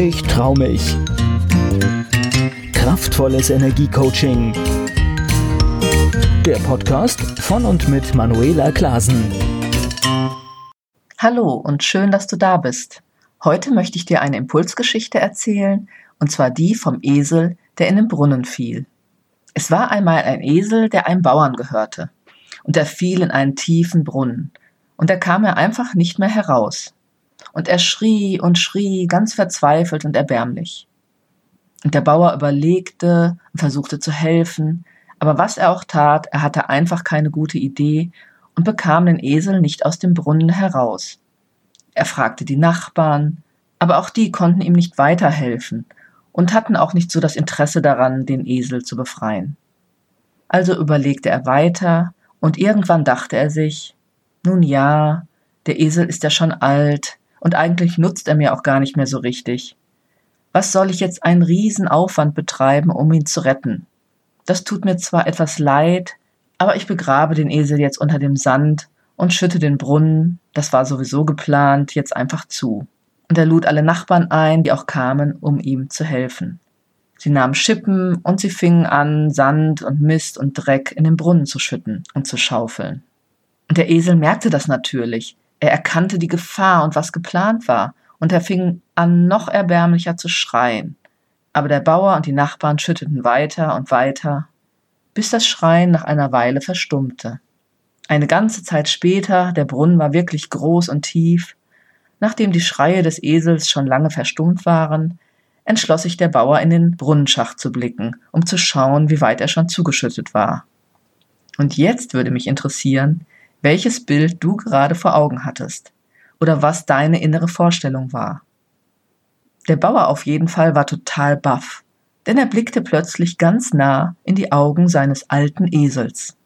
Ich trau mich. Kraftvolles Energiecoaching. Der Podcast von und mit Manuela Klasen. Hallo und schön, dass du da bist. Heute möchte ich dir eine Impulsgeschichte erzählen, und zwar die vom Esel, der in den Brunnen fiel. Es war einmal ein Esel, der einem Bauern gehörte, und er fiel in einen tiefen Brunnen, und da kam er einfach nicht mehr heraus. Und er schrie und schrie, ganz verzweifelt und erbärmlich. Und der Bauer überlegte und versuchte zu helfen, aber was er auch tat, er hatte einfach keine gute Idee und bekam den Esel nicht aus dem Brunnen heraus. Er fragte die Nachbarn, aber auch die konnten ihm nicht weiterhelfen und hatten auch nicht so das Interesse daran, den Esel zu befreien. Also überlegte er weiter und irgendwann dachte er sich, nun ja, der Esel ist ja schon alt, und eigentlich nutzt er mir auch gar nicht mehr so richtig. Was soll ich jetzt einen Riesenaufwand betreiben, um ihn zu retten? Das tut mir zwar etwas leid, aber ich begrabe den Esel jetzt unter dem Sand und schütte den Brunnen, das war sowieso geplant, jetzt einfach zu. Und er lud alle Nachbarn ein, die auch kamen, um ihm zu helfen. Sie nahmen Schippen und sie fingen an, Sand und Mist und Dreck in den Brunnen zu schütten und zu schaufeln. Und der Esel merkte das natürlich. Er erkannte die Gefahr und was geplant war, und er fing an, noch erbärmlicher zu schreien. Aber der Bauer und die Nachbarn schütteten weiter und weiter, bis das Schreien nach einer Weile verstummte. Eine ganze Zeit später, der Brunnen war wirklich groß und tief, nachdem die Schreie des Esels schon lange verstummt waren, entschloss sich der Bauer in den Brunnenschacht zu blicken, um zu schauen, wie weit er schon zugeschüttet war. Und jetzt würde mich interessieren, welches Bild du gerade vor Augen hattest oder was deine innere Vorstellung war. Der Bauer auf jeden Fall war total baff, denn er blickte plötzlich ganz nah in die Augen seines alten Esels.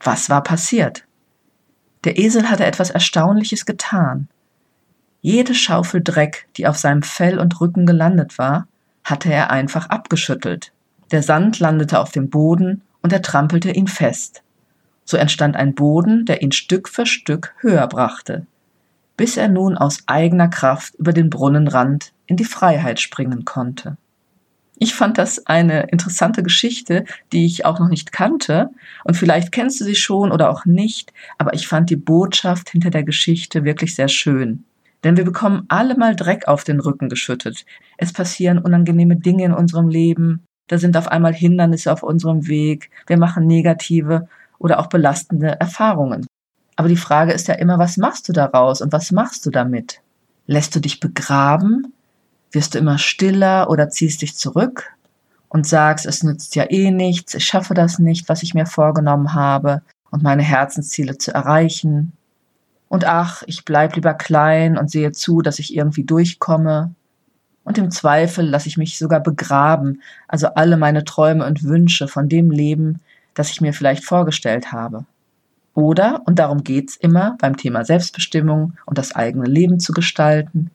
Was war passiert? Der Esel hatte etwas Erstaunliches getan. Jede Schaufel Dreck, die auf seinem Fell und Rücken gelandet war, hatte er einfach abgeschüttelt. Der Sand landete auf dem Boden und er trampelte ihn fest. So entstand ein Boden, der ihn Stück für Stück höher brachte, bis er nun aus eigener Kraft über den Brunnenrand in die Freiheit springen konnte. Ich fand das eine interessante Geschichte, die ich auch noch nicht kannte, und vielleicht kennst du sie schon oder auch nicht, aber ich fand die Botschaft hinter der Geschichte wirklich sehr schön. Denn wir bekommen alle mal Dreck auf den Rücken geschüttet. Es passieren unangenehme Dinge in unserem Leben, da sind auf einmal Hindernisse auf unserem Weg, wir machen negative oder auch belastende Erfahrungen. Aber die Frage ist ja immer, was machst du daraus und was machst du damit? Lässt du dich begraben? Wirst du immer stiller oder ziehst dich zurück und sagst, es nützt ja eh nichts, ich schaffe das nicht, was ich mir vorgenommen habe und meine Herzensziele zu erreichen? Und ach, ich bleib lieber klein und sehe zu, dass ich irgendwie durchkomme. Und im Zweifel lasse ich mich sogar begraben, also alle meine Träume und Wünsche von dem Leben, das ich mir vielleicht vorgestellt habe. Oder, und darum geht's immer beim Thema Selbstbestimmung und das eigene Leben zu gestalten,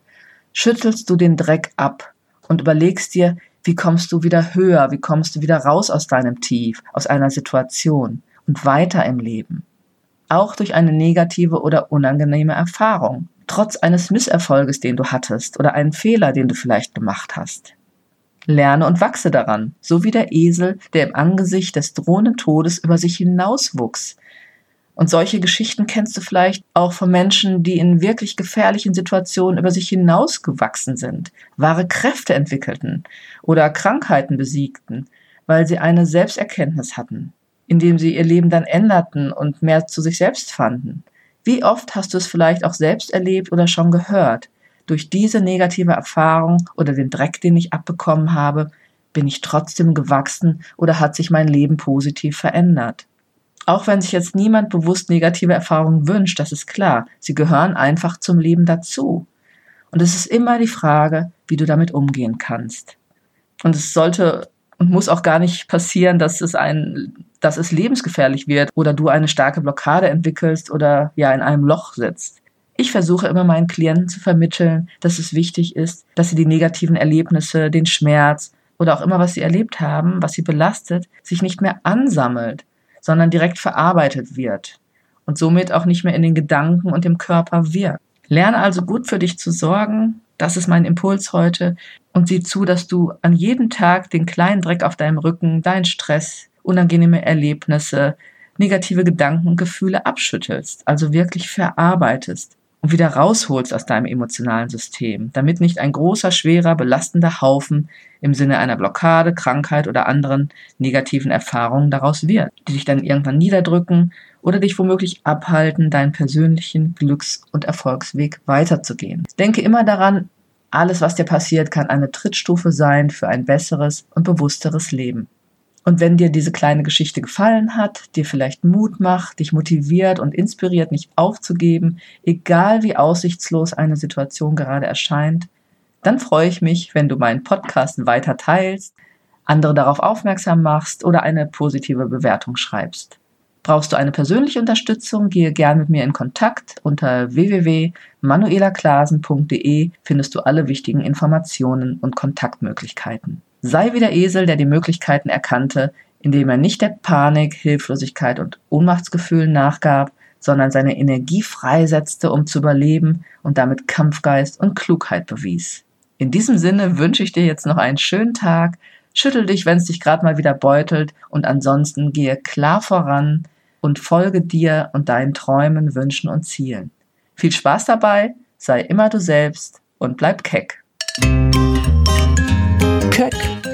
schüttelst du den Dreck ab und überlegst dir, wie kommst du wieder höher, wie kommst du wieder raus aus deinem Tief, aus einer Situation und weiter im Leben. Auch durch eine negative oder unangenehme Erfahrung, trotz eines Misserfolges, den du hattest oder einen Fehler, den du vielleicht gemacht hast. Lerne und wachse daran, so wie der Esel, der im Angesicht des drohenden Todes über sich hinauswuchs. Und solche Geschichten kennst du vielleicht auch von Menschen, die in wirklich gefährlichen Situationen über sich hinausgewachsen sind, wahre Kräfte entwickelten oder Krankheiten besiegten, weil sie eine Selbsterkenntnis hatten, indem sie ihr Leben dann änderten und mehr zu sich selbst fanden. Wie oft hast du es vielleicht auch selbst erlebt oder schon gehört? Durch diese negative Erfahrung oder den Dreck, den ich abbekommen habe, bin ich trotzdem gewachsen oder hat sich mein Leben positiv verändert. Auch wenn sich jetzt niemand bewusst negative Erfahrungen wünscht, das ist klar, sie gehören einfach zum Leben dazu. Und es ist immer die Frage, wie du damit umgehen kannst. Und es sollte und muss auch gar nicht passieren, dass es ein, dass es lebensgefährlich wird oder du eine starke Blockade entwickelst oder ja in einem Loch sitzt. Ich versuche immer meinen Klienten zu vermitteln, dass es wichtig ist, dass sie die negativen Erlebnisse, den Schmerz oder auch immer, was sie erlebt haben, was sie belastet, sich nicht mehr ansammelt, sondern direkt verarbeitet wird und somit auch nicht mehr in den Gedanken und dem Körper wirkt. Lerne also gut für dich zu sorgen, das ist mein Impuls heute. Und sieh zu, dass du an jedem Tag den kleinen Dreck auf deinem Rücken, deinen Stress, unangenehme Erlebnisse, negative Gedanken und Gefühle abschüttelst, also wirklich verarbeitest und wieder rausholst aus deinem emotionalen System, damit nicht ein großer, schwerer, belastender Haufen im Sinne einer Blockade, Krankheit oder anderen negativen Erfahrungen daraus wird, die dich dann irgendwann niederdrücken oder dich womöglich abhalten, deinen persönlichen Glücks- und Erfolgsweg weiterzugehen. Denke immer daran, alles, was dir passiert, kann eine Trittstufe sein für ein besseres und bewussteres Leben. Und wenn dir diese kleine Geschichte gefallen hat, dir vielleicht Mut macht, dich motiviert und inspiriert, nicht aufzugeben, egal wie aussichtslos eine Situation gerade erscheint, dann freue ich mich, wenn du meinen Podcast weiter teilst, andere darauf aufmerksam machst oder eine positive Bewertung schreibst. Brauchst du eine persönliche Unterstützung, gehe gern mit mir in Kontakt. Unter www.manuelaklasen.de findest du alle wichtigen Informationen und Kontaktmöglichkeiten. Sei wie der Esel, der die Möglichkeiten erkannte, indem er nicht der Panik, Hilflosigkeit und Ohnmachtsgefühlen nachgab, sondern seine Energie freisetzte, um zu überleben und damit Kampfgeist und Klugheit bewies. In diesem Sinne wünsche ich dir jetzt noch einen schönen Tag, schüttel dich, wenn es dich gerade mal wieder beutelt und ansonsten gehe klar voran und folge dir und deinen Träumen, Wünschen und Zielen. Viel Spaß dabei, sei immer du selbst und bleib keck.